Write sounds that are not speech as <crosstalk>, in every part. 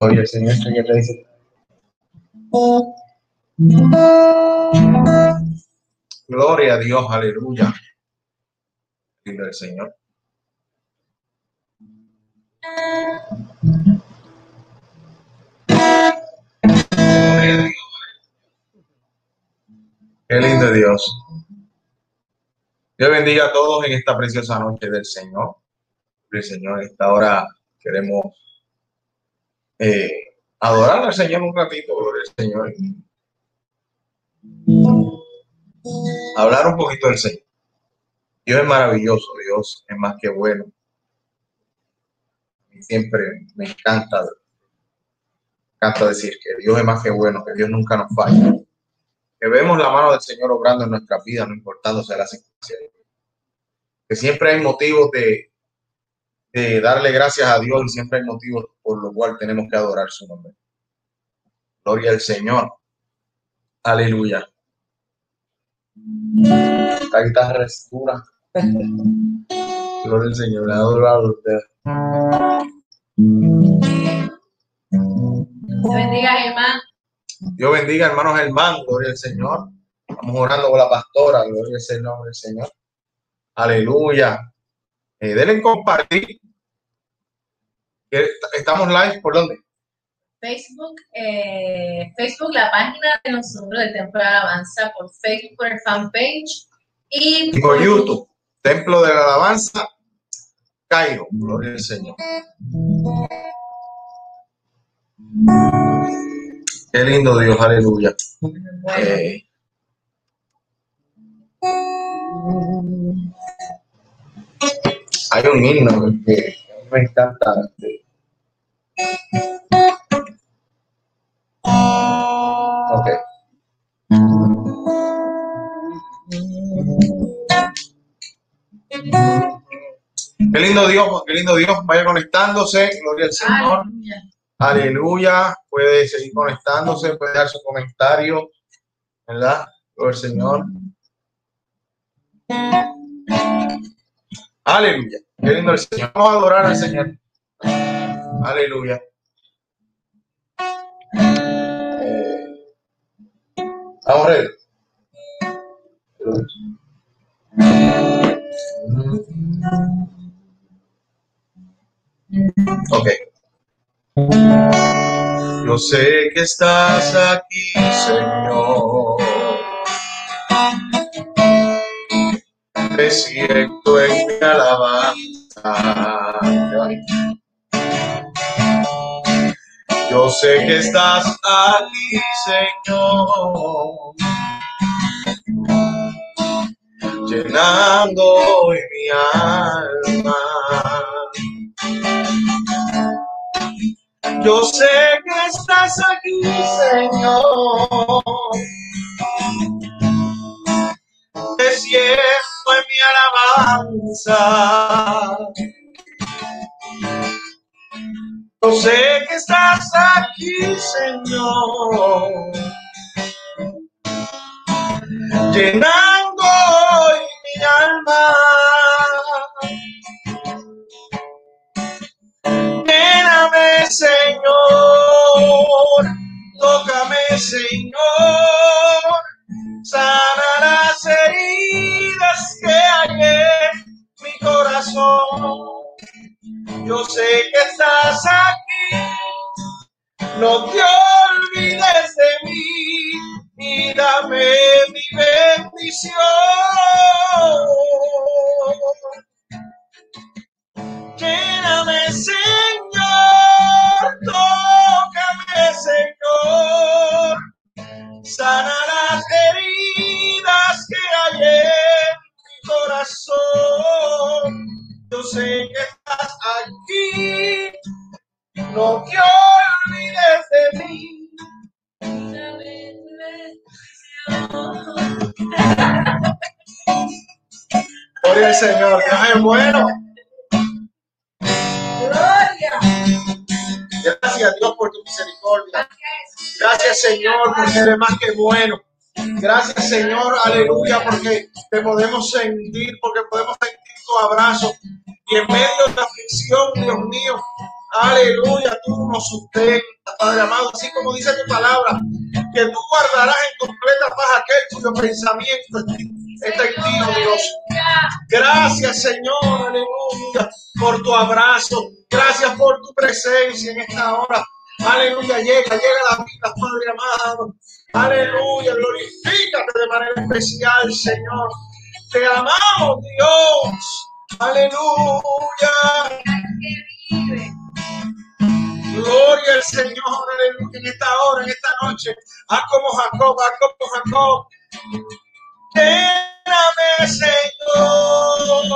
Gloria al Señor, Señor le dice. Gloria a Dios, aleluya. Gloria al Señor. Qué lindo Dios. Dios bendiga a todos en esta preciosa noche del Señor. El Señor, en esta hora queremos eh, adorar al Señor un ratito, gloria al Señor. Hablar un poquito del Señor. Dios es maravilloso, Dios es más que bueno. Siempre me encanta, encanta decir que Dios es más que bueno, que Dios nunca nos falla que vemos la mano del Señor obrando en nuestra vida, no importando sea la circunstancia. Que siempre hay motivos de, darle gracias a Dios y siempre hay motivos por los cuales tenemos que adorar su nombre. Gloria al Señor. Aleluya. La guitarra es dura. Gloria al Señor. Le adoro usted. bendiga, hermano. Dios bendiga, hermanos hermanos, gloria al Señor. Estamos orando con la pastora, gloria al Señor, del Señor. Aleluya. Eh, denle compartir. Estamos live, ¿por dónde? Facebook, eh, Facebook, la página de nosotros del Templo de Alabanza, por Facebook, por el fanpage y, por YouTube, Templo de la Alabanza, Cairo, gloria al Señor. Qué lindo Dios, aleluya. Eh, hay un himno que me encanta. Ok. Qué lindo Dios, qué lindo Dios, vaya conectándose, gloria al Señor. Aleluya. Puede seguir conectándose, puede dar su comentario, ¿verdad? Por el Señor. Aleluya. Qué el Señor. Vamos a adorar al Señor. Aleluya. Vamos a ver. Ok. Yo sé que estás aquí, Señor. Me siento en mi alabanza. Yo sé que estás aquí, Señor. Llenando mi alma. Yo sé que estás aquí, Señor. Te en mi alabanza. Yo sé que estás aquí, Señor. Llenando hoy mi alma. Señor, tócame, Señor, sana las que hay en mi corazón. Yo sé que estás aquí, no te olvides de mí y dame mi bendición. Lléname, Señor, Señor más que bueno. Gracias Señor, aleluya, porque te podemos sentir, porque podemos sentir tu abrazo. Y en medio de la aflicción, Dios mío, Aleluya, tú nos sustentas, Padre amado, así como dice tu palabra, que tú guardarás en completa paz aquel cuyo pensamiento está en ti, oh Dios. Gracias, Señor, aleluya, por tu abrazo. Gracias por tu presencia en esta hora. Aleluya, llega, llega la vida, Padre amado. Aleluya, glorifícate de manera especial, Señor. Te amamos, Dios. Aleluya. Gloria al Señor, aleluya, en esta hora, en esta noche. Haz como Jacob, haz como Jacob. Lléname, Señor,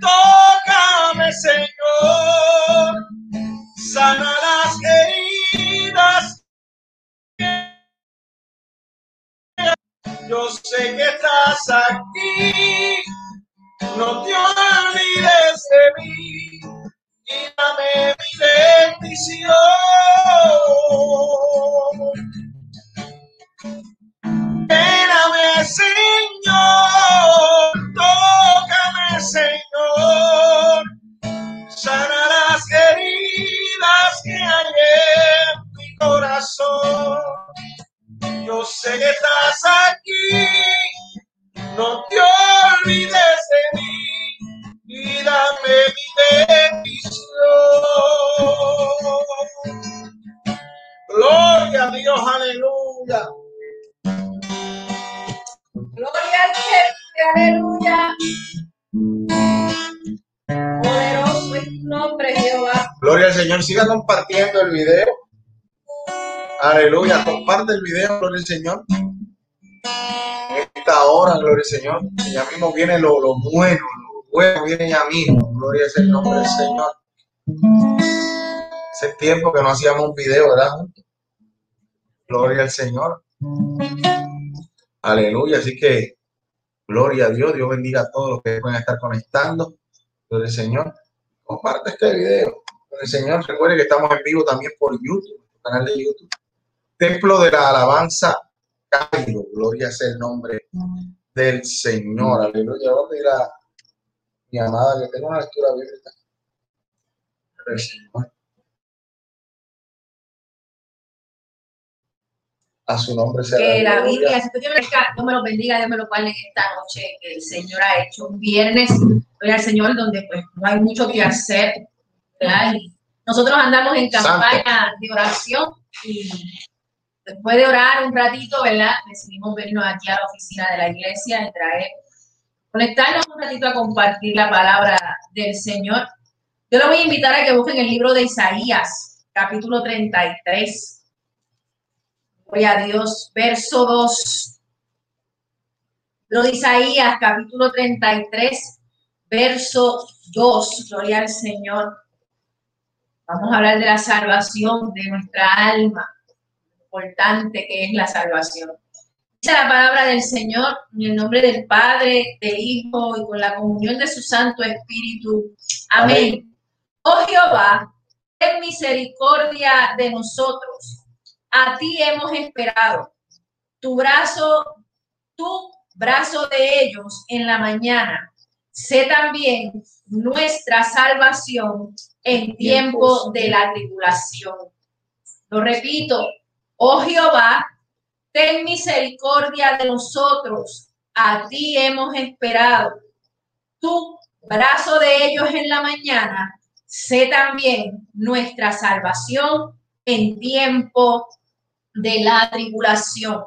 tócame, Señor, sana las heridas. Yo sé que estás aquí, no te olvides de mí y dame mi bendición. Espérame, Señor, tócame, Señor, corazón. Yo sé que estás aquí, no te olvides de mí y dame mi bendición. Gloria a Dios, aleluya. Gloria al Señor, aleluya. Poderoso es tu nombre, Jehová. Gloria al Señor. Siga compartiendo el video. Aleluya. Comparte el video, gloria al Señor. En esta hora, gloria al Señor. Ya mismo viene lo, lo bueno, lo bueno viene ya mismo. Gloria al nombre del Señor. Hace tiempo que no hacíamos un video, ¿verdad? Gloria al Señor. Aleluya. Así que, gloria a Dios. Dios bendiga a todos los que pueden estar conectando. Gloria al Señor. Comparte este video. Gloria al Señor. Recuerde que estamos en vivo también por YouTube, canal de YouTube. Templo de la Alabanza Cairo. Gloria sea el nombre del Señor. Aleluya. Voy a pedir a mi amada que tenga una lectura bíblica. El Señor. A su nombre sea Que la. Biblia, si tú Dios me lo bendiga, Dios me lo guarde en esta noche que el Señor ha hecho un viernes, gloria al Señor, donde pues no hay mucho que hacer, ¿verdad? Nosotros andamos en Santo. campaña de oración y después de orar un ratito, ¿verdad? Decidimos venirnos aquí a la oficina de la iglesia y traer, conectarnos un ratito a compartir la palabra del Señor. Yo le voy a invitar a que busquen el libro de Isaías, capítulo 33. Gloria a Dios, verso 2. Lo de Isaías, capítulo 33, verso 2. Gloria al Señor. Vamos a hablar de la salvación de nuestra alma. Importante que es la salvación. Dice la palabra del Señor en el nombre del Padre, del Hijo y con la comunión de su Santo Espíritu. Amén. Oh Jehová, ten misericordia de nosotros. A ti hemos esperado. Tu brazo, tu brazo de ellos en la mañana. Sé también nuestra salvación en tiempo de la tribulación. Lo repito, oh Jehová, ten misericordia de nosotros. A ti hemos esperado. Tu brazo de ellos en la mañana. Sé también nuestra salvación en tiempo de la tribulación.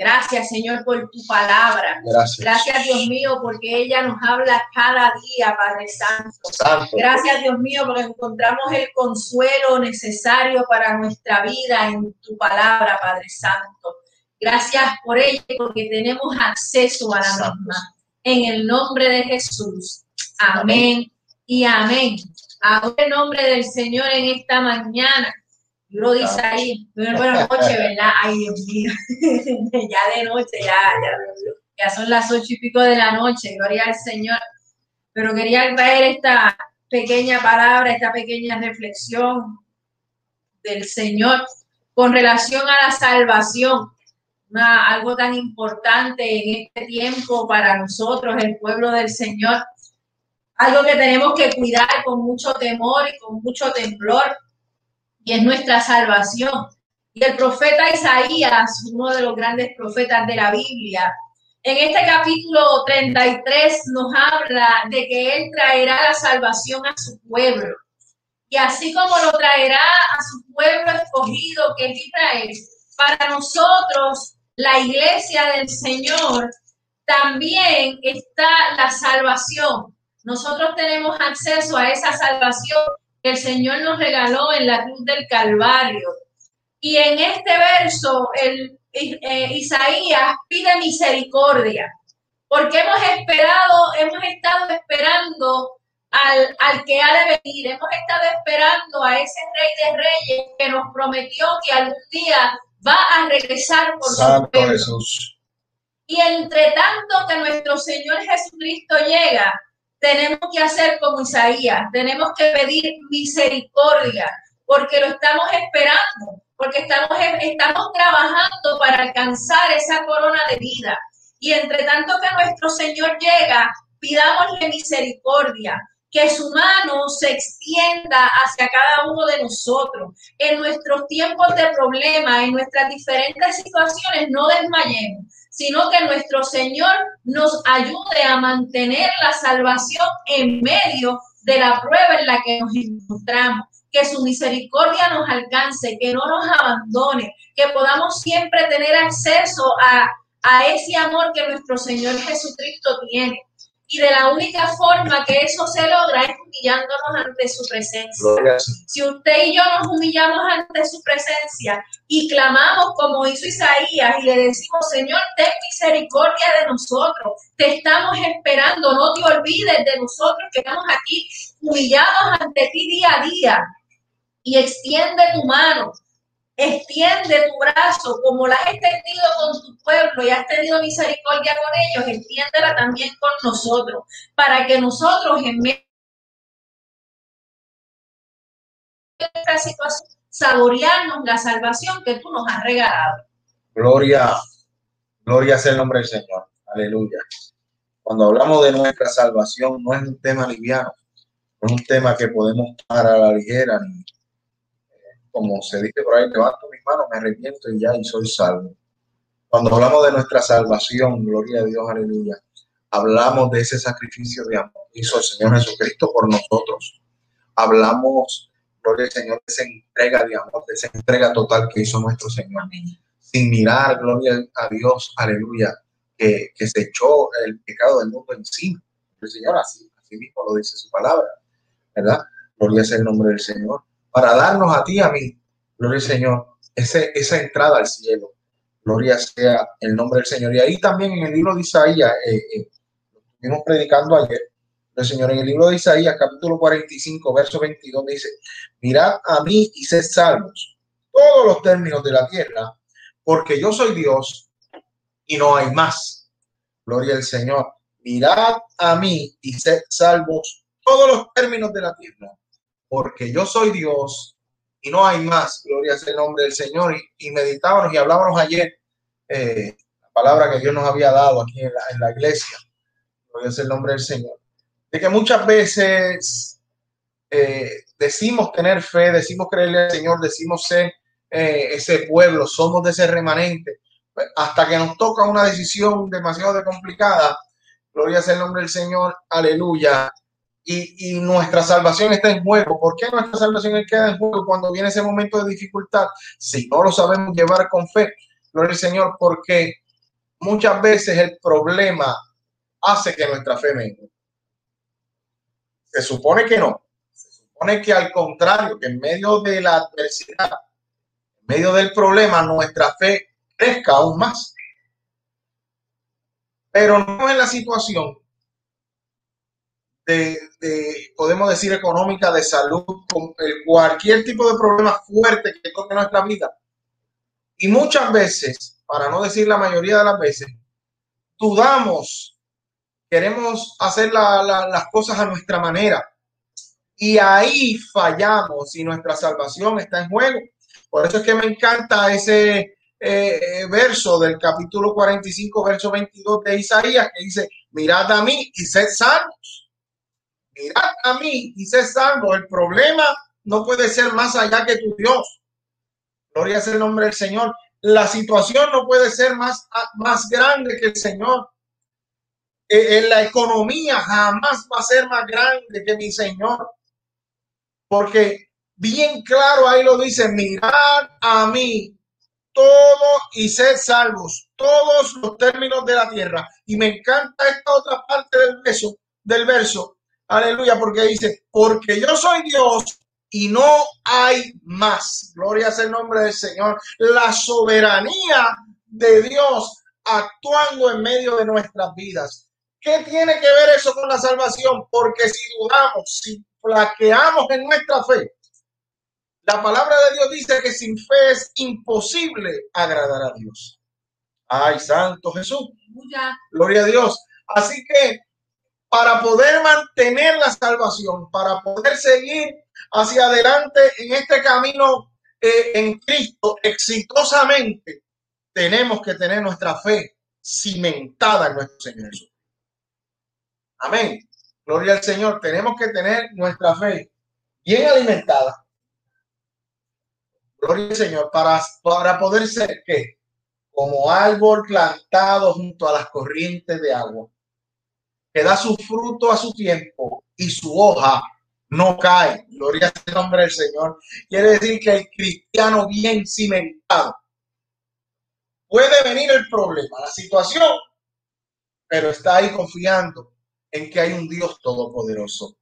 Gracias, Señor, por tu palabra. Gracias. Gracias, Dios mío, porque ella nos habla cada día, Padre Santo. Santo. Gracias, Dios mío, porque encontramos el consuelo necesario para nuestra vida en tu palabra, Padre Santo. Gracias por ella, porque tenemos acceso a la Santo. misma. En el nombre de Jesús. Amén y amén. Ahora el nombre del Señor en esta mañana. Libro de Isaías. Bueno, buenas noches, ¿verdad? Ay, Dios mío. <laughs> ya de noche, ya, ya, ya son las ocho y pico de la noche. Gloria al Señor. Pero quería traer esta pequeña palabra, esta pequeña reflexión del Señor con relación a la salvación. Una- algo tan importante en este tiempo para nosotros, el pueblo del Señor. Algo que tenemos que cuidar con mucho temor y con mucho temblor es nuestra salvación. Y el profeta Isaías, uno de los grandes profetas de la Biblia, en este capítulo 33 nos habla de que Él traerá la salvación a su pueblo. Y así como lo traerá a su pueblo escogido, que es Israel, para nosotros, la iglesia del Señor, también está la salvación. Nosotros tenemos acceso a esa salvación que el Señor nos regaló en la cruz del Calvario. Y en este verso, el eh, Isaías pide misericordia, porque hemos esperado, hemos estado esperando al, al, que ha de venir, hemos estado esperando a ese rey de reyes que nos prometió que algún día va a regresar por Santo su Jesús. Y entre tanto que nuestro Señor Jesucristo llega, tenemos que hacer como Isaías, tenemos que pedir misericordia, porque lo estamos esperando porque estamos, estamos trabajando para alcanzar esa corona de vida. Y entre tanto que nuestro Señor llega, pidámosle misericordia, que su mano se extienda hacia cada uno de nosotros. En nuestros tiempos de problema, en nuestras diferentes situaciones, no desmayemos, sino que nuestro Señor nos ayude a mantener la salvación en medio de la prueba en la que nos encontramos que su misericordia nos alcance, que no nos abandone, que podamos siempre tener acceso a, a ese amor que nuestro Señor Jesucristo tiene. Y de la única forma que eso se logra es humillándonos ante su presencia. Si usted y yo nos humillamos ante su presencia y clamamos como hizo Isaías y le decimos, Señor, ten misericordia de nosotros, te estamos esperando, no te olvides de nosotros que estamos aquí humillados ante ti día a día. Y extiende tu mano, extiende tu brazo, como la has extendido con tu pueblo y has tenido misericordia con ellos, extiéndela también con nosotros, para que nosotros en medio de esta situación saborearnos la salvación que tú nos has regalado. Gloria, gloria sea el nombre del Señor. Aleluya. Cuando hablamos de nuestra salvación, no es un tema liviano, no es un tema que podemos tomar a la ligera como se dice por ahí, levanto mis manos, me arrepiento y ya, y soy salvo. Cuando hablamos de nuestra salvación, gloria a Dios, aleluya, hablamos de ese sacrificio de amor que hizo el Señor Jesucristo por nosotros. Hablamos, gloria al Señor, de esa entrega de amor, de esa entrega total que hizo nuestro Señor. Sin mirar, gloria a Dios, aleluya, que, que se echó el pecado del mundo encima. El Señor así, así mismo lo dice su palabra, ¿verdad? Gloria sea el nombre del Señor para darnos a ti a mí, gloria al Señor, ese, esa entrada al cielo. Gloria sea el nombre del Señor. Y ahí también en el libro de Isaías, eh, eh, predicando ayer, el Señor, en el libro de Isaías, capítulo 45, verso 22, dice, mirad a mí y sed salvos todos los términos de la tierra, porque yo soy Dios y no hay más. Gloria al Señor. Mirad a mí y sed salvos todos los términos de la tierra, porque yo soy Dios y no hay más. Gloria sea el nombre del Señor. Y, meditábamos y hablábamos ayer eh, la palabra que Dios nos había dado aquí en la, iglesia. Gloria sea el nombre del Señor. De que muchas veces eh, decimos tener fe, decimos creerle al Señor, decimos ser eh, ese pueblo, somos de ese remanente, hasta que nos toca una decisión demasiado complicada. Gloria sea el nombre del Señor, aleluya y, nuestra salvación está en juego. ¿Por qué nuestra salvación queda en juego cuando viene ese momento de dificultad? Si no lo sabemos llevar con fe, gloria al Señor, porque muchas veces el problema hace que nuestra fe venga. Se supone que no. Se supone que al contrario, que en medio de la adversidad, en medio del problema, nuestra fe crezca aún más. Pero no es la situación de, podemos decir, económica, de salud, con cualquier tipo de problema fuerte que toque nuestra vida. Y muchas veces, para no decir la mayoría de las veces, dudamos, queremos hacer las cosas a nuestra manera. Y ahí fallamos y nuestra salvación está en juego. Por eso es que me encanta ese eh, verso del capítulo 45, verso 22 de Isaías, que dice, mirad a mí y sed sanos mirad a mí y sé salvo. El problema no puede ser más allá que tu Dios. Gloria es el nombre del Señor. La situación no puede ser más, más grande que el Señor. En la economía jamás va a ser más grande que mi Señor. Porque bien claro ahí lo dice, mirad a mí todo y sed salvos, todos los términos de la tierra. Y me encanta esta otra parte del verso, del verso, aleluya, porque dice, porque yo soy Dios y no hay más. Gloria sea el nombre del Señor. La soberanía de Dios actuando en medio de nuestras vidas. ¿Qué tiene que ver eso con la salvación? Porque si dudamos, si flaqueamos en nuestra fe, la palabra de Dios dice que sin fe es imposible agradar a Dios. Ay, Santo Jesús. Gloria a Dios. Así que para poder mantener la salvación, para poder seguir hacia adelante en este camino eh, en Cristo exitosamente, tenemos que tener nuestra fe cimentada en nuestro Señor. Amén. Gloria al Señor. Tenemos que tener nuestra fe bien alimentada. Gloria al Señor. Para, para poder ser que como árbol plantado junto a las corrientes de agua, que da su fruto a su tiempo y su hoja no cae. Gloria al nombre del Señor. Quiere decir que el cristiano bien cimentado puede venir el problema, la situación, pero está ahí confiando en que hay un Dios todopoderoso,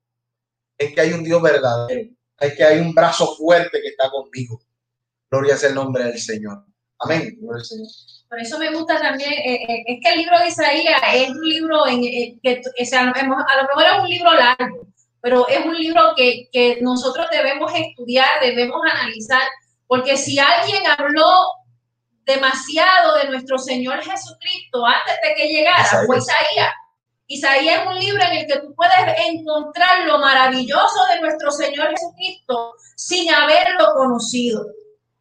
en que hay un Dios verdadero, en que hay un brazo fuerte que está conmigo. Gloria sea el nombre del Señor. Amén. Por eso me gusta también, eh, eh, es que el libro de Isaías es un libro en, eh, que a lo mejor es un libro largo, pero es un libro que, que nosotros debemos estudiar, debemos analizar, porque si alguien habló demasiado de nuestro Señor Jesucristo antes de que llegara, fue Isaías. Isaías es un libro en el que tú puedes encontrar lo maravilloso de nuestro Señor Jesucristo sin haberlo conocido.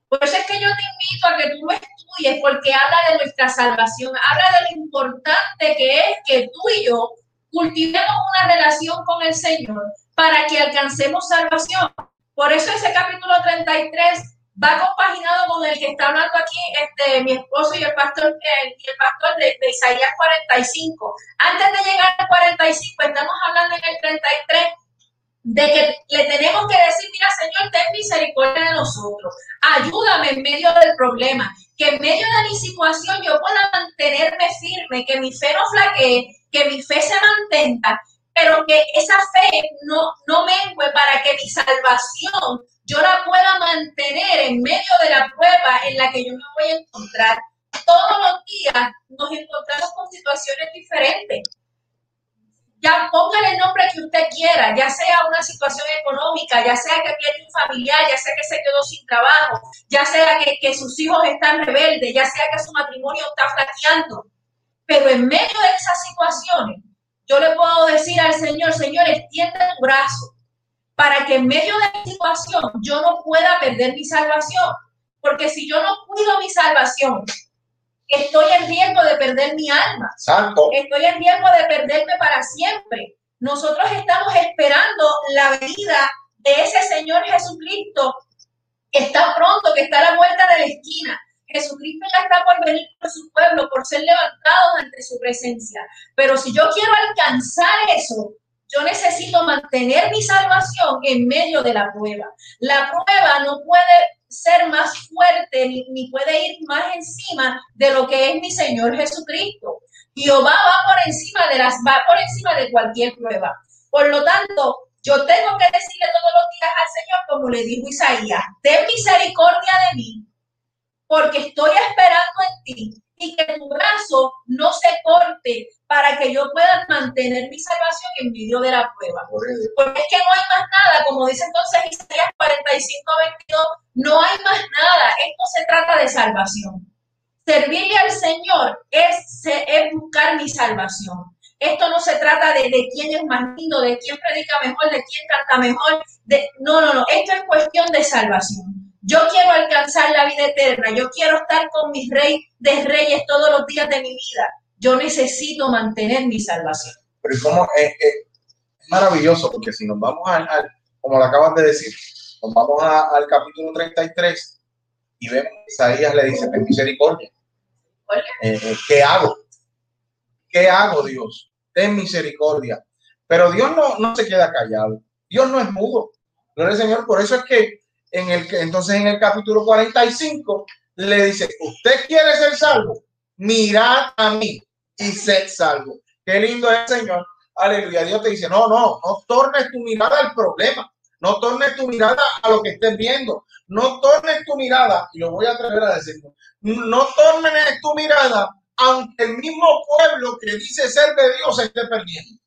Por eso es que yo te invito a que tú lo estudies porque habla de nuestra salvación, habla de lo importante que es que tú y yo cultivemos una relación con el Señor para que alcancemos salvación. Por eso ese capítulo 33 va compaginado con el que está hablando aquí este, mi esposo y el pastor, el, el pastor de, de, Isaías 45. Antes de llegar al 45, estamos hablando en el 33 de que le tenemos que decir, mira Señor, ten misericordia de nosotros, ayúdame en medio del problema, que en medio de mi situación yo pueda mantenerme firme, que mi fe no flaquee, que mi fe se mantenga, pero que esa fe no, no mengue para que mi salvación yo la pueda mantener en medio de la prueba en la que yo me voy a encontrar. Todos los días nos encontramos con situaciones diferentes. Ya póngale el nombre que usted quiera, ya sea una situación económica, ya sea que pierde un familiar, ya sea que se quedó sin trabajo, ya sea que, sus hijos están rebeldes, ya sea que su matrimonio está flaqueando. Pero en medio de esas situaciones, yo le puedo decir al Señor, Señor, extiende tu brazo, para que en medio de mi situación yo no pueda perder mi salvación. Porque si yo no cuido mi salvación, estoy en riesgo de perder mi alma. Santo. Estoy en riesgo de perderme para siempre. Nosotros estamos esperando la venida de ese Señor Jesucristo que está pronto, que está a la vuelta de la esquina. Jesucristo ya está por venir por su pueblo, por ser levantado ante su presencia. Pero si yo quiero alcanzar eso, yo necesito mantener mi salvación en medio de la prueba. La prueba no puede ser más fuerte ni, puede ir más encima de lo que es mi Señor Jesucristo. Jehová va por encima de las va por encima de cualquier prueba. Por lo tanto, yo tengo que decirle todos los días al Señor como le dijo Isaías, ten misericordia de mí, porque estoy esperando en ti y que tu brazo no se corte para que yo pueda mantener mi salvación en medio de la prueba. Porque es que no hay más nada, como dice entonces Isaías 45, 22, no hay más nada. Esto se trata de salvación. Servirle al Señor es, es buscar mi salvación. Esto no se trata de, de, quién es más lindo, de quién predica mejor, de quién canta mejor. De, no, no, no. Esto es cuestión de salvación. Yo quiero alcanzar la vida eterna. Yo quiero estar con mi rey de reyes todos los días de mi vida. Yo necesito mantener mi salvación. Pero como es, maravilloso, porque si nos vamos al, como lo acabas de decir, Nos vamos al capítulo 33 y vemos que Isaías le dice, ten misericordia. Eh, eh, ¿Qué hago? ¿Qué hago, Dios? Ten misericordia. Pero Dios no, no se queda callado. Dios no es mudo. Gloria al Señor. Por eso es que en el entonces en el capítulo 45 le dice, usted quiere ser salvo, mirad a mí y sed salvo. Qué lindo es, Señor. Aleluya. Dios te dice, no, no, no tornes tu mirada al problema. No tornes tu mirada a lo que estés viendo. No tornes tu mirada, y lo voy a atrever a decir, no tornes tu mirada aunque el mismo pueblo que dice ser de Dios se esté perdiendo.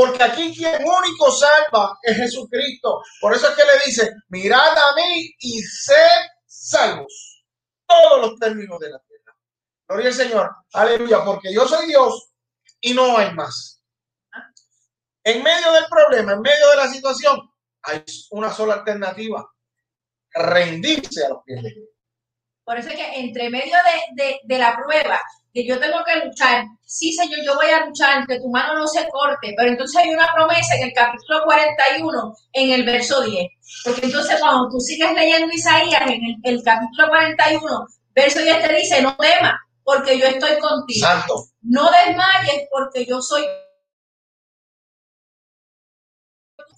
Porque aquí quien único salva es Jesucristo. Por eso es que le dice, mirad a mí y sed salvos. Todos los términos de la tierra. Gloria al Señor. Aleluya. Porque yo soy Dios y no hay más. En medio del problema, en medio de la situación, hay una sola alternativa. Rendirse a los pies de Dios. Por eso es que entre medio de, de la prueba, que yo tengo que luchar, sí Señor, yo voy a luchar, que tu mano no se corte, pero entonces hay una promesa en el capítulo 41, en el verso 10, porque entonces cuando tú sigues leyendo Isaías, en el, capítulo 41, verso 10 te dice, no temas, porque yo estoy contigo. Santo. No desmayes, porque yo soy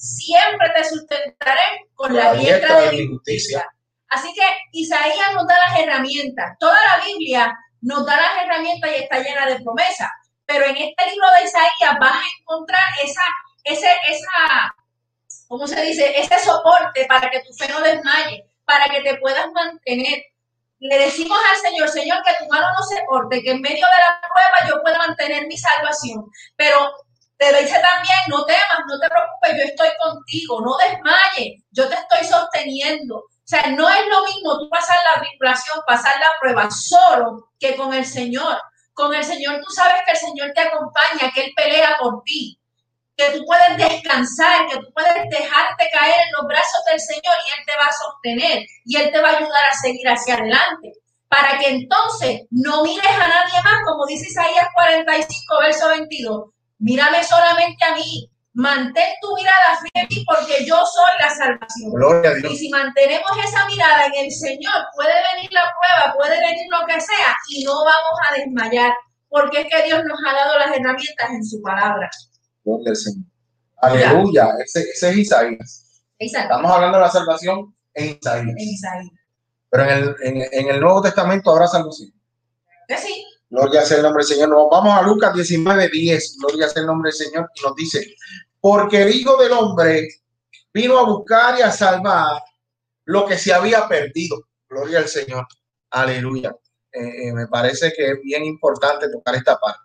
siempre te sustentaré con la diestra de mi justicia. Así que Isaías nos da las herramientas. Toda la Biblia nos da las herramientas y está llena de promesas. Pero en este libro de Isaías vas a encontrar esa, ese, esa, ¿cómo se dice? Ese soporte para que tu fe no desmaye, para que te puedas mantener. Le decimos al Señor, Señor, que tu mano no se corte, que en medio de la prueba yo pueda mantener mi salvación. Pero te dice también, no temas, no te preocupes, yo estoy contigo, no desmayes, yo te estoy sosteniendo. O sea, no es lo mismo tú pasar la tribulación, pasar la prueba solo que con el Señor. Con el Señor tú sabes que el Señor te acompaña, que Él pelea por ti, que tú puedes descansar, que tú puedes dejarte caer en los brazos del Señor y Él te va a sostener y Él te va a ayudar a seguir hacia adelante. Para que entonces no mires a nadie más, como dice Isaías 45, verso 22. Mírame solamente a mí, Mantén tu mirada fiel porque yo soy la salvación. Y si mantenemos esa mirada en el Señor, puede venir la prueba, puede venir lo que sea y no vamos a desmayar porque es que Dios nos ha dado las herramientas en su palabra. Gloria Señor. Aleluya. Ese, es Isaías. Estamos hablando de la salvación en Isaías. Pero en el, en, el Nuevo Testamento habrá salvación. Que sí. Gloria sea el nombre del Señor. Nos vamos a Lucas 19, 10. Gloria sea el nombre del Señor. Y nos dice, porque el Hijo del Hombre vino a buscar y a salvar lo que se había perdido. Gloria al Señor. Aleluya. Eh, eh, me parece que es bien importante tocar esta parte.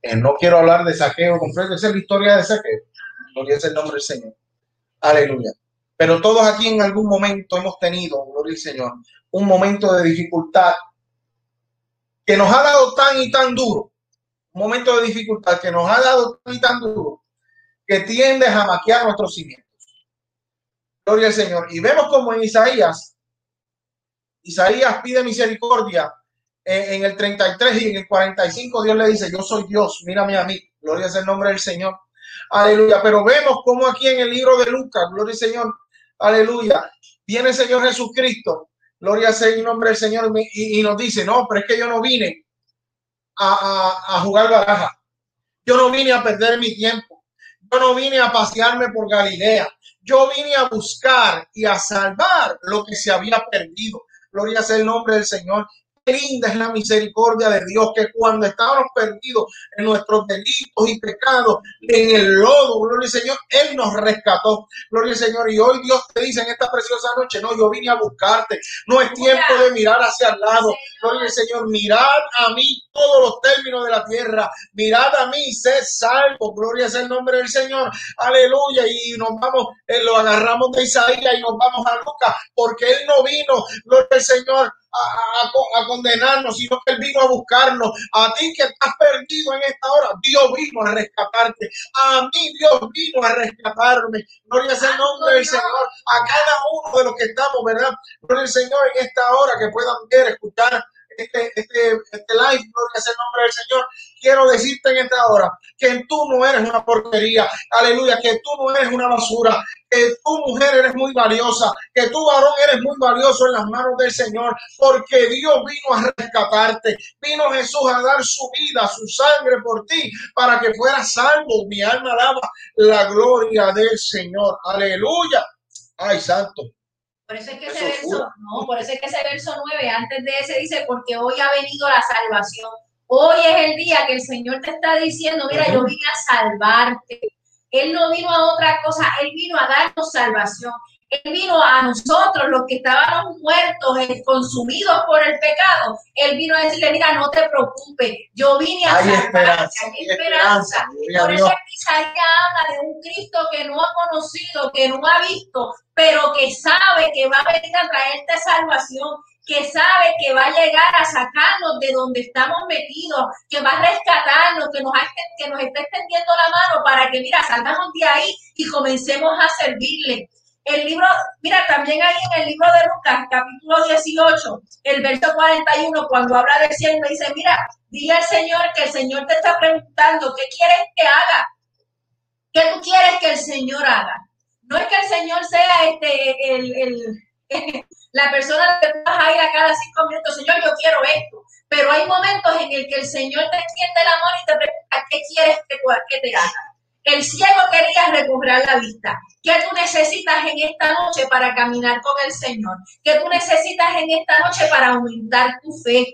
Eh, no quiero hablar de saqueo completo, esa es la historia de saqueo. Gloria sea el nombre del Señor. Aleluya. Pero todos aquí en algún momento hemos tenido, gloria al Señor, un momento de dificultad que nos ha dado tan y tan duro, un momento de dificultad que nos ha dado tan y tan duro, que tiende a maquiar nuestros cimientos. Gloria al Señor. Y vemos como en Isaías, Isaías pide misericordia en, el 33 y en el 45 Dios le dice, yo soy Dios, mírame a mí, gloria es el nombre del Señor. Aleluya. Pero vemos como aquí en el libro de Lucas, gloria al Señor, aleluya, viene el Señor Jesucristo Gloria sea el nombre del Señor. Y, nos dice, no, pero es que yo no vine a, jugar baraja. Yo no vine a perder mi tiempo. Yo no vine a pasearme por Galilea. Yo vine a buscar y a salvar lo que se había perdido. Gloria sea el nombre del Señor linda es la misericordia de Dios, que cuando estábamos perdidos en nuestros delitos y pecados, en el lodo, gloria al Señor, Él nos rescató. Gloria al Señor. Y hoy Dios te dice en esta preciosa noche, no, yo vine a buscarte. No es tiempo de mirar hacia el lado. Gloria al Señor. Mirad a mí todos los términos de la tierra. Mirad a mí, sé salvo. Gloria sea el nombre del Señor. Aleluya. Y nos vamos, eh, lo agarramos de Isaías y nos vamos a Lucas, porque Él no vino, gloria al Señor, a, condenarnos, sino que Él vino a buscarnos. A ti que estás perdido en esta hora, Dios vino a rescatarte. A mí Dios vino a rescatarme. Gloria sea el nombre del Señor. A cada uno de los que estamos, ¿verdad? Gloria al Señor en esta hora que puedan ver, escuchar este, este, este live, gloria sea el nombre del Señor, quiero decirte en esta hora que tú no eres una porquería, aleluya, que tú no eres una basura, que tu mujer eres muy valiosa, que tu varón eres muy valioso en las manos del Señor, porque Dios vino a rescatarte, vino Jesús a dar su vida, su sangre por ti, para que fueras salvo. Mi alma alaba la gloria del Señor, aleluya. Ay, santo. Por eso es que ese verso, no, por eso es que ese verso 9, antes de ese dice, porque hoy ha venido la salvación. Hoy es el día que el Señor te está diciendo, mira, yo vine a salvarte. Él no vino a otra cosa, Él vino a darnos salvación. Él vino a nosotros, los que estábamos muertos, eh, consumidos por el pecado. Él vino a decirle, mira, no te preocupes, yo vine a hay esperanza, hay esperanza. Por eso Isaías habla de un Cristo que no ha conocido, que no ha visto, pero que sabe que va a venir a traerte salvación que sabe que va a llegar a sacarnos de donde estamos metidos, que va a rescatarnos, que nos, que nos está extendiendo la mano para que, mira, salgamos de ahí y comencemos a servirle. El libro, mira, también ahí en el libro de Lucas, capítulo 18, el verso 41, cuando habla del cielo, dice, mira, dile al Señor que el Señor te está preguntando, ¿qué quieres que haga? ¿Qué tú quieres que el Señor haga? No es que el Señor sea este, el, el <laughs> la persona que vas a ir a cada cinco minutos, Señor, yo quiero esto. Pero hay momentos en el que el Señor te extiende la mano y te pregunta, ¿qué quieres que, que te haga? El ciego quería recobrar la vista. ¿Qué tú necesitas en esta noche para caminar con el Señor? ¿Qué tú necesitas en esta noche para aumentar tu fe?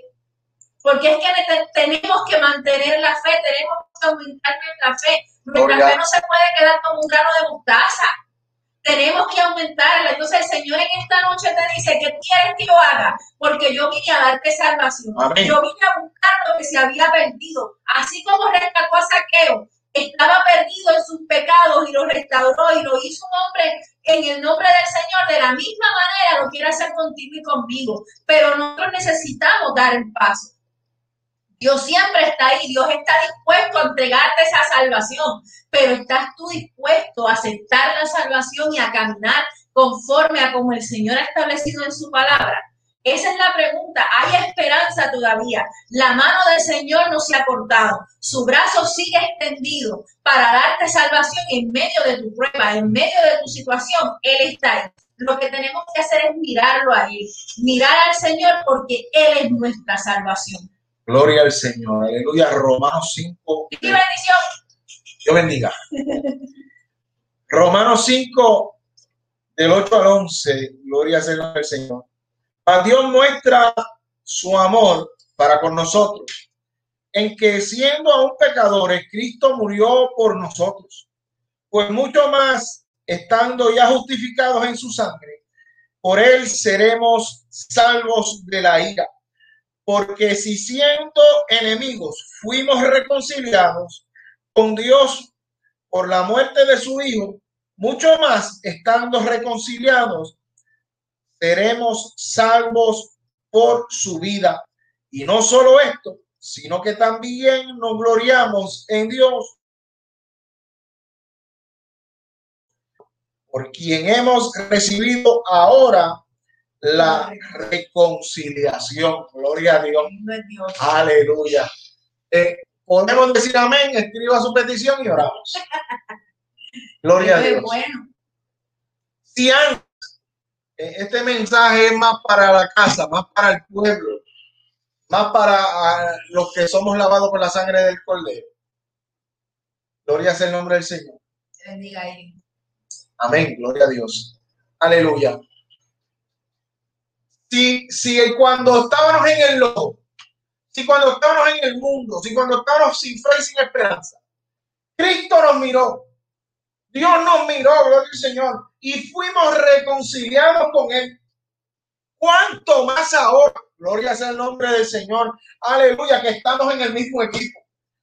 Porque es que tenemos que mantener la fe, tenemos que aumentar nuestra fe. Nuestra fe no se puede quedar como un grano de mostaza tenemos que aumentarla. Entonces el Señor en esta noche te dice, ¿qué quieres que yo haga? Porque yo vine a darte salvación. Yo vine a buscar lo que se había perdido. Así como rescató a Saqueo, estaba perdido en sus pecados y lo restauró y lo hizo un hombre en el nombre del Señor. De la misma manera lo quiere hacer contigo y conmigo. Pero nosotros necesitamos dar el paso. Dios siempre está ahí, Dios está dispuesto a entregarte esa salvación, pero ¿estás tú dispuesto a aceptar la salvación y a caminar conforme a como el Señor ha establecido en su palabra? Esa es la pregunta. Hay esperanza todavía. La mano del Señor no se ha cortado. Su brazo sigue extendido para darte salvación en medio de tu prueba, en medio de tu situación. Él está ahí. Lo que tenemos que hacer es mirarlo a Él, mirar al Señor porque Él es nuestra salvación. Gloria al Señor. Aleluya. Romanos 5. Y bendición. Dios bendiga. Romanos 5, del 8 al 11. Gloria al Señor. Para Dios muestra su amor para con nosotros, en que siendo aún pecadores, Cristo murió por nosotros. Pues mucho más, estando ya justificados en su sangre, por él seremos salvos de la ira. Porque si siendo enemigos fuimos reconciliados con Dios por la muerte de su Hijo, mucho más estando reconciliados, seremos salvos por su vida. Y no solo esto, sino que también nos gloriamos en Dios, por quien hemos recibido ahora la reconciliación. Gloria a Dios. Aleluya. Eh, podemos decir amén, escriba su petición y oramos. <laughs> Gloria a Dios. Si antes, eh, este mensaje es más para la casa, más para el pueblo, más para ah, los que somos lavados por la sangre del Cordero. Gloria sea el nombre del Señor. Amén, gloria a Dios. Aleluya si, si cuando estábamos en el lodo, si cuando estábamos en el mundo, si cuando estábamos sin fe y sin esperanza, Cristo nos miró, Dios nos miró, gloria al Señor, y fuimos reconciliados con Él. ¿Cuánto más ahora? Gloria sea el nombre del Señor. Aleluya, que estamos en el mismo equipo.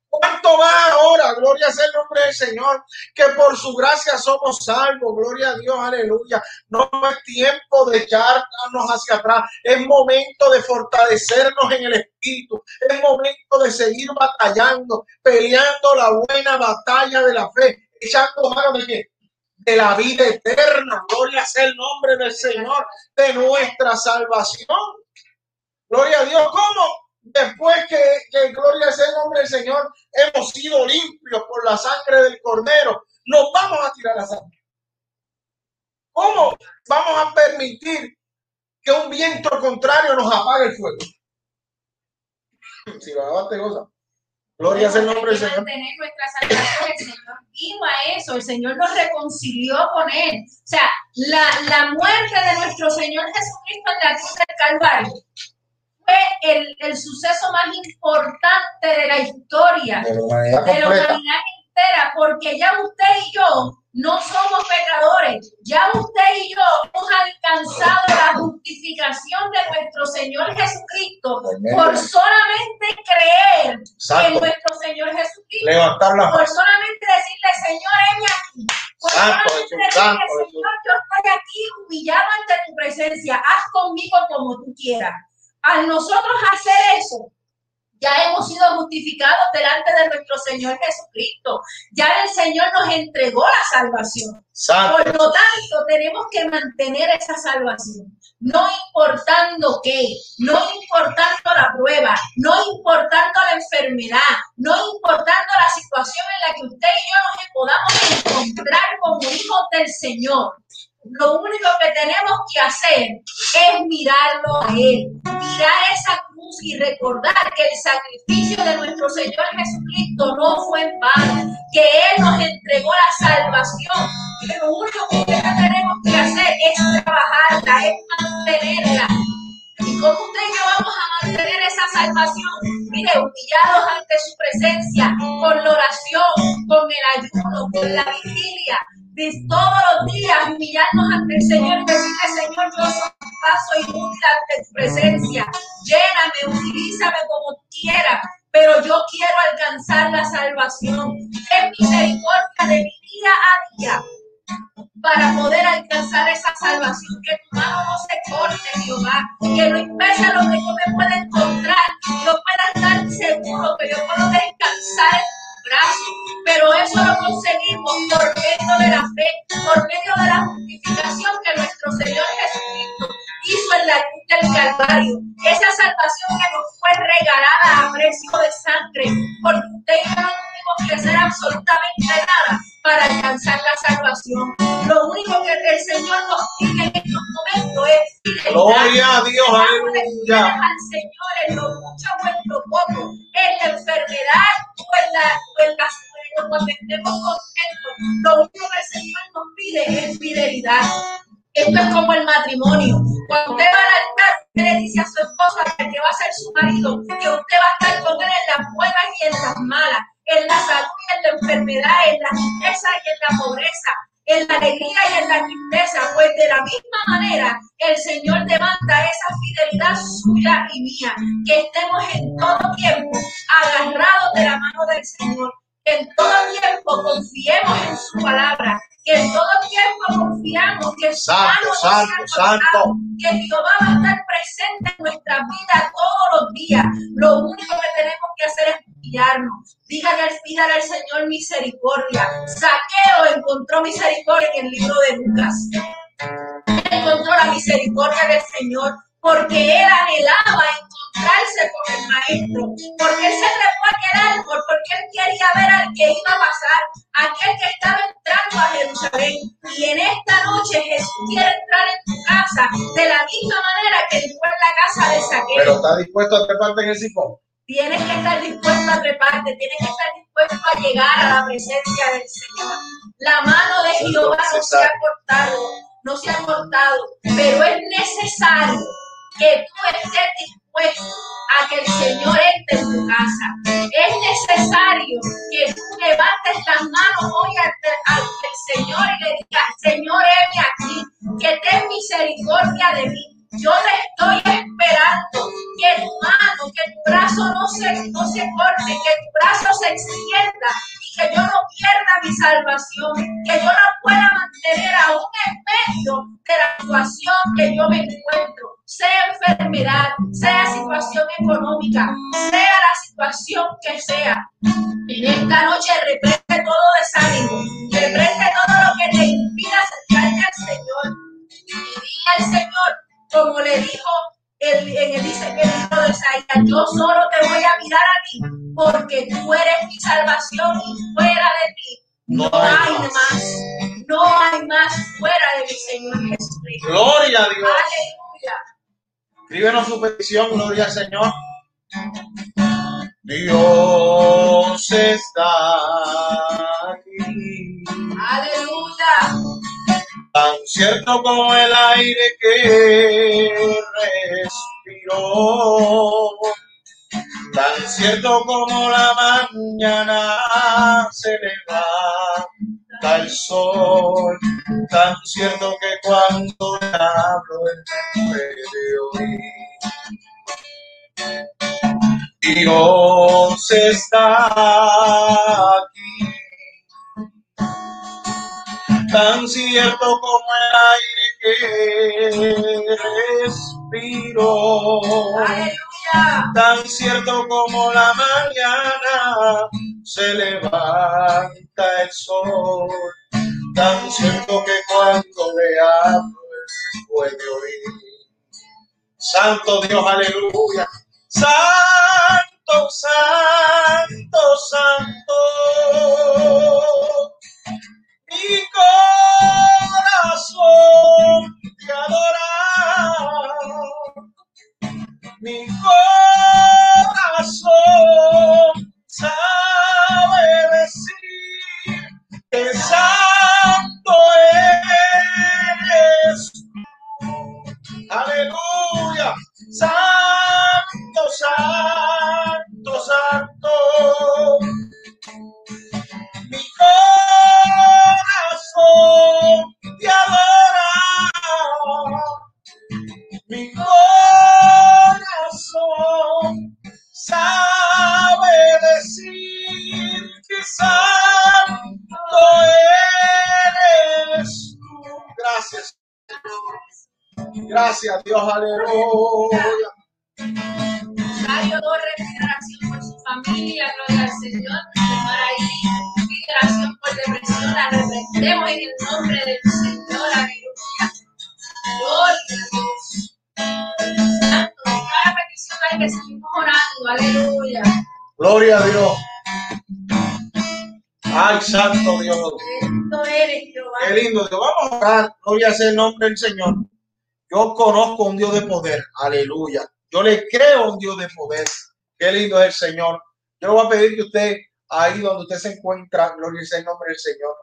¿Cuánto va ahora? Gloria sea el nombre del Señor, que por su gracia somos salvos. Gloria a Dios, aleluya. No es tiempo de echarnos hacia atrás. Es momento de fortalecernos en el Espíritu. Es momento de seguir batallando, peleando la buena batalla de la fe, echando mano de? De la vida eterna. Gloria sea el nombre del Señor, de nuestra salvación. Gloria a Dios. ¿Cómo? Después que, que gloria sea el nombre del Señor, hemos sido limpios por la sangre del Cordero, nos vamos a tirar la sangre. ¿Cómo vamos a permitir que un viento contrario nos apague el fuego? Si va a cosa. Gloria sea el nombre del Señor. nuestra salvación, el Señor vino a eso, el Señor nos reconcilió con Él. O sea, la, la muerte de nuestro Señor Jesucristo en la cruz del Calvario fue el, el suceso más importante de la historia de la humanidad, de la humanidad entera, porque ya usted y yo no somos pecadores. Ya usted y yo hemos alcanzado la justificación de nuestro Señor Jesucristo por solamente creer en nuestro Señor Jesucristo. Levantar la Por solamente decirle, Señor, heme aquí. Por Santo, solamente santo, decirle, Jesús. Señor, yo estoy aquí humillado ante tu presencia. Haz conmigo como tú quieras. Al nosotros hacer eso, ya hemos sido justificados delante de nuestro Señor Jesucristo. Ya el Señor nos entregó la salvación. Por lo tanto, tenemos que mantener esa salvación. No importando qué, no importando la prueba, no importando la enfermedad, no importando la situación en la que usted y yo nos podamos encontrar como hijos del Señor. Lo único que tenemos que hacer es mirarlo a Él, mirar esa y recordar que el sacrificio de nuestro Señor Jesucristo no fue en vano, que Él nos entregó la salvación. Y lo único que tenemos que hacer es trabajarla, es mantenerla. ¿Y cómo usted y vamos a mantener esa salvación? Mire, humillados ante su presencia, con la oración, con el ayuno, con la vigilia, todos los días humillarnos ante el Señor y decirle, Señor, yo soy paso inútil ante tu presencia. Lléname, utilízame como tú quieras, pero yo quiero alcanzar la salvación. Ten misericordia de mi día a día para poder alcanzar esa salvación, que tu mano no se corte, Jehová, que no impese lo que yo me pueda encontrar, yo pueda estar seguro que yo puedo descansar pero eso lo conseguimos por medio de la fe, por medio de la justificación que nuestro Señor Jesucristo hizo en la cruz del Calvario, esa salvación que nos fue regalada a precio de sangre, porque usted y yo no tuvimos que hacer absolutamente nada para alcanzar la salvación. Lo único que el Señor nos pide en estos momentos es fidelidad. Gloria a Dios, aleluya. al Señor en lo mucho o en lo poco, en la enfermedad o en la, en la cuando estemos contentos. Lo único que el Señor nos pide es fidelidad. Esto es como el matrimonio. Cuando usted va al altar, le dice a su esposa que va a ser su marido, que usted va a estar con él en las buenas y en las malas, en la salud y en la enfermedad, en la riqueza y en la pobreza, en la alegría y en la tristeza. Pues de la misma manera, el Señor demanda esa fidelidad suya y mía, que estemos en todo tiempo agarrados de la mano del Señor. Que en todo tiempo confiemos en su palabra, que en todo tiempo confiamos que su Santo, santo, santo. que Jehová va a estar presente en nuestra vida todos los días. Lo único que tenemos que hacer es humillarnos. Dígale, al- pídale al Señor misericordia. Saqueo encontró misericordia en el libro de Lucas. Encontró la misericordia del Señor porque él anhelaba encontrarse con el maestro, porque él se trepó a aquel árbol, porque él quería ver al que iba a pasar, aquel que estaba entrando a Jerusalén. Y en esta noche Jesús quiere entrar en tu casa de la misma manera que entró en la casa de Saqueo. Pero está dispuesto a treparte en el sifón. Tienes que estar dispuesto a treparte, tienes que estar dispuesto a llegar a la presencia del Señor. La mano de Jehová no se ha cortado, no se ha cortado, pero es necesario que tú estés dispuesto a que el Señor entre en tu casa. Es necesario que tú levantes las manos hoy el Señor y le digas, Señor, heme aquí, que ten misericordia de mí. Yo te estoy esperando que tu mano, que tu brazo no se, no se corte, que tu brazo se extienda que yo no pierda mi salvación, que yo no pueda mantener aún en medio de la situación que yo me encuentro, sea enfermedad, sea situación económica, sea la situación que sea. En esta noche reprende todo desánimo, reprende todo lo que te impida acercarte al Señor y dile al Señor, como le dijo el, en el, dice el libro de Isaías, yo solo te voy a mirar a ti, porque tú eres mi salvación y fuera de ti no, hay más. No hay más fuera de mi Señor Jesucristo. Gloria a Dios. Aleluya. Escríbenos su petición, gloria al Señor. Dios está aquí. Aleluya. Tan cierto como el aire que respiró Tan cierto como la mañana se levanta el sol, tan cierto que cuando hablo él me puede oír. Dios está aquí, tan cierto como el aire que respiro tan cierto como la mañana se levanta el sol, tan cierto que cuando le hablo puede oír. Santo Dios, aleluya. Santo, santo, santo. Mi corazón te adora mi corazón sabe decir que santo eres. Aleluya. Santo, Dios. Vamos a orar. Gloria sea el nombre del Señor. Yo conozco un Dios de poder. Aleluya. Yo le creo un Dios de poder. Qué lindo es el Señor. Yo le voy a pedir que usted, ahí donde usted se encuentra, gloria sea el nombre del Señor.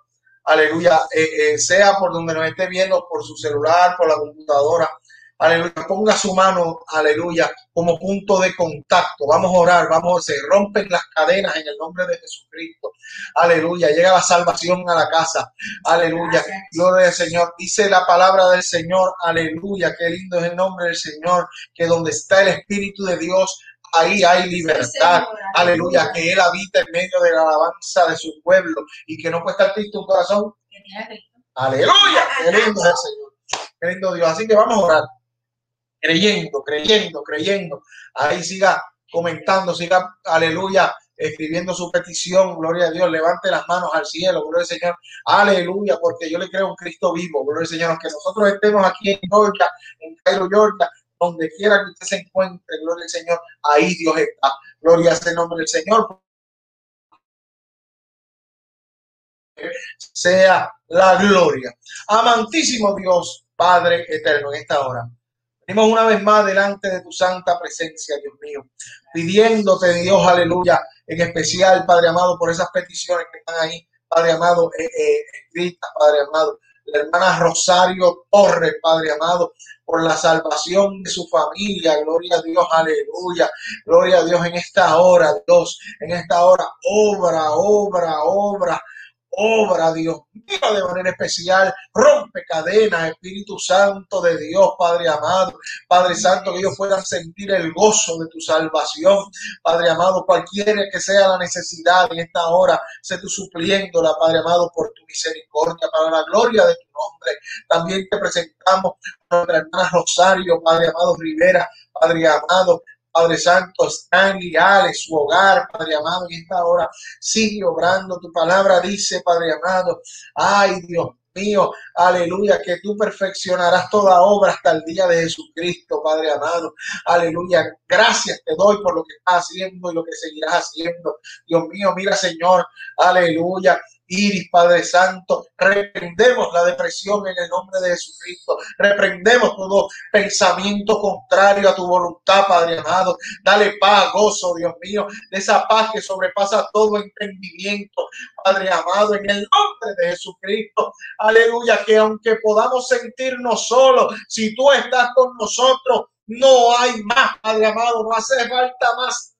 Aleluya. Eh, eh, sea por donde nos esté viendo, por su celular, por la computadora aleluya, ponga su mano, aleluya, como punto de contacto. Vamos a orar, vamos, se rompen las cadenas en el nombre de Jesucristo. Aleluya, llega la salvación a la casa. Aleluya, gloria al Señor. Dice la palabra del Señor, aleluya, qué lindo es el nombre del Señor, que donde está el Espíritu de Dios, ahí hay libertad. Aleluya, que Él habita en medio de la alabanza de su pueblo y que no puede estar triste un corazón. Aleluya, qué lindo es el Señor. Qué lindo Dios. Así que vamos a orar creyendo, creyendo, creyendo. Ahí siga comentando, siga, aleluya, escribiendo su petición, gloria a Dios, levante las manos al cielo, gloria al Señor, aleluya, porque yo le creo un Cristo vivo, gloria al Señor, aunque nosotros estemos aquí en Georgia, en Cairo, Georgia, donde quiera que usted se encuentre, gloria al Señor, ahí Dios está, gloria al nombre del Señor. Sea la gloria. Amantísimo Dios, Padre eterno, en esta hora. Venimos una vez más delante de tu santa presencia, Dios mío, pidiéndote, Dios, aleluya, en especial, Padre amado, por esas peticiones que están ahí, Padre amado, eh, eh, Padre amado. La hermana Rosario Torres, Padre amado, por la salvación de su familia. Gloria a Dios, aleluya. Gloria a Dios en esta hora, Dios, en esta hora, obra, obra, obra obra, Dios de manera especial. Rompe cadenas, Espíritu Santo de Dios, Padre amado. Padre Santo, que ellos puedan sentir el gozo de tu salvación. Padre amado, cualquiera que sea la necesidad en esta hora, sé tú supliéndola, Padre amado, por tu misericordia, para la gloria de tu nombre. También te presentamos a nuestra hermana Rosario, Padre amado Rivera, Padre amado, Padre Santo, están Alex, su hogar, Padre amado, en esta hora sigue obrando. Tu palabra dice, Padre amado, ay Dios mío, aleluya, que tú perfeccionarás toda obra hasta el día de Jesucristo, Padre amado. Aleluya, gracias te doy por lo que estás haciendo y lo que seguirás haciendo. Dios mío, mira, Señor, aleluya Iris, Padre Santo, reprendemos la depresión en el nombre de Jesucristo. Reprendemos todo pensamiento contrario a tu voluntad, Padre amado. Dale paz, gozo, Dios mío, de esa paz que sobrepasa todo entendimiento, Padre amado, en el nombre de Jesucristo. Aleluya, que aunque podamos sentirnos solos, si tú estás con nosotros, no hay más, Padre amado, no hace falta más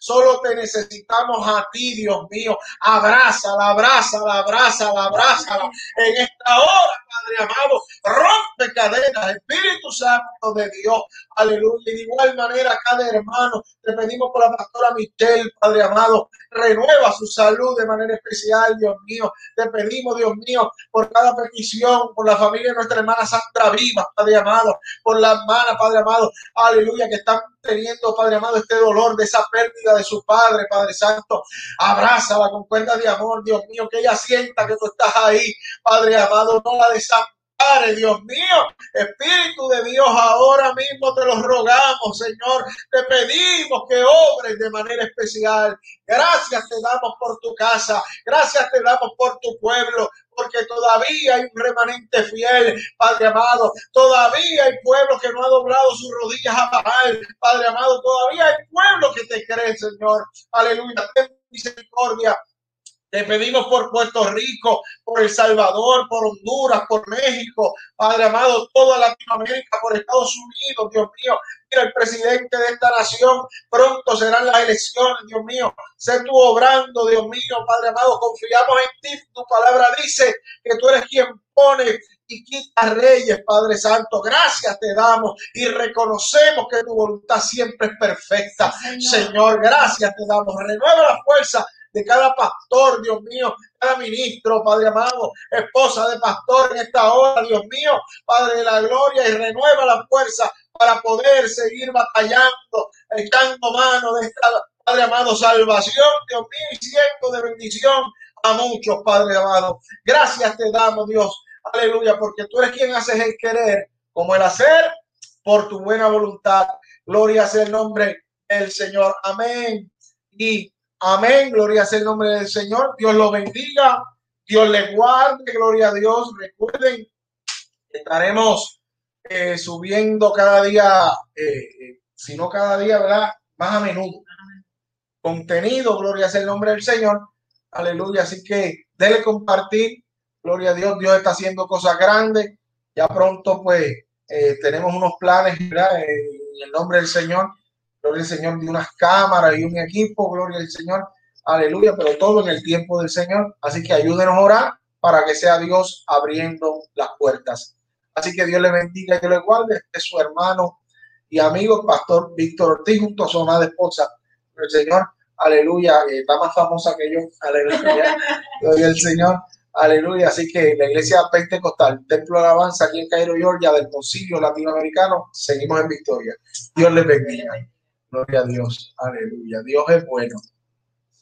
Solo te necesitamos a ti, Dios mío. Abrázala, abrázala, abrázala, abrázala. En esta hora, Padre amado, rompe cadenas, Espíritu Santo de Dios. Aleluya. De igual manera, cada hermano, te pedimos por la pastora Michelle, Padre amado, renueva su salud de manera especial, Dios mío. Te pedimos, Dios mío, por cada petición, por la familia de nuestra hermana Sandra Viva, Padre amado, por la hermana, Padre amado, aleluya, que están teniendo, Padre amado, este dolor de esa pérdida de su Padre, Padre Santo. Abrázala con cuerdas de amor, Dios mío, que ella sienta que tú estás ahí, Padre amado, no la desampares Padre, Dios mío, Espíritu de Dios, ahora mismo te lo rogamos, Señor. Te pedimos que obres de manera especial. Gracias te damos por tu casa. Gracias te damos por tu pueblo. Porque todavía hay un remanente fiel, Padre amado. Todavía hay pueblo que no ha doblado sus rodillas a bajar, Padre amado. Todavía hay pueblo que te cree, Señor. Aleluya. Ten misericordia te pedimos por Puerto Rico, por El Salvador, por Honduras, por México, Padre amado, toda Latinoamérica, por Estados Unidos, Dios mío. Mira, el presidente de esta nación, pronto serán las elecciones, Dios mío. Sé tú obrando, Dios mío, Padre amado, confiamos en ti. Tu palabra dice que tú eres quien pone y quita reyes, Padre Santo. Gracias te damos y reconocemos que tu voluntad siempre es perfecta. Señor, Señor gracias te damos. Renueva la fuerza de cada pastor, Dios mío, cada ministro, Padre amado, esposa de pastor en esta hora, Dios mío, Padre de la gloria, y renueva la fuerza para poder seguir batallando, echando mano de esta, Padre amado, salvación, Dios mío, y siendo de bendición a muchos, Padre amado. Gracias te damos, Dios, aleluya, porque tú eres quien haces el querer como el hacer por tu buena voluntad. Gloria sea el nombre del Señor. Amén. Y Amén, gloria sea el nombre del Señor. Dios lo bendiga, Dios le guarde, gloria a Dios. Recuerden, estaremos eh, subiendo cada día, eh, eh, si no cada día, ¿verdad? Más a menudo. Contenido, gloria sea el nombre del Señor. Aleluya. Así que déle compartir. Gloria a Dios, Dios está haciendo cosas grandes. Ya pronto, pues, tenemos unos planes, ¿verdad? En el nombre del Señor gloria al Señor, de unas cámaras y un equipo, gloria al Señor, aleluya, pero todo en el tiempo del Señor. Así que ayúdenos a orar para que sea Dios abriendo las puertas. Así que Dios le bendiga y que le guarde. Este es su hermano y amigo, Pastor Víctor Ortiz, junto a su amada esposa. El Señor, aleluya, eh, está más famosa que yo, aleluya, <laughs> gloria al Señor. Aleluya. Así que la iglesia pentecostal, Templo de Alabanza aquí en Cairo, Georgia, del Concilio Latinoamericano, seguimos en victoria. Dios les bendiga. Gloria a Dios. Aleluya. Dios es bueno.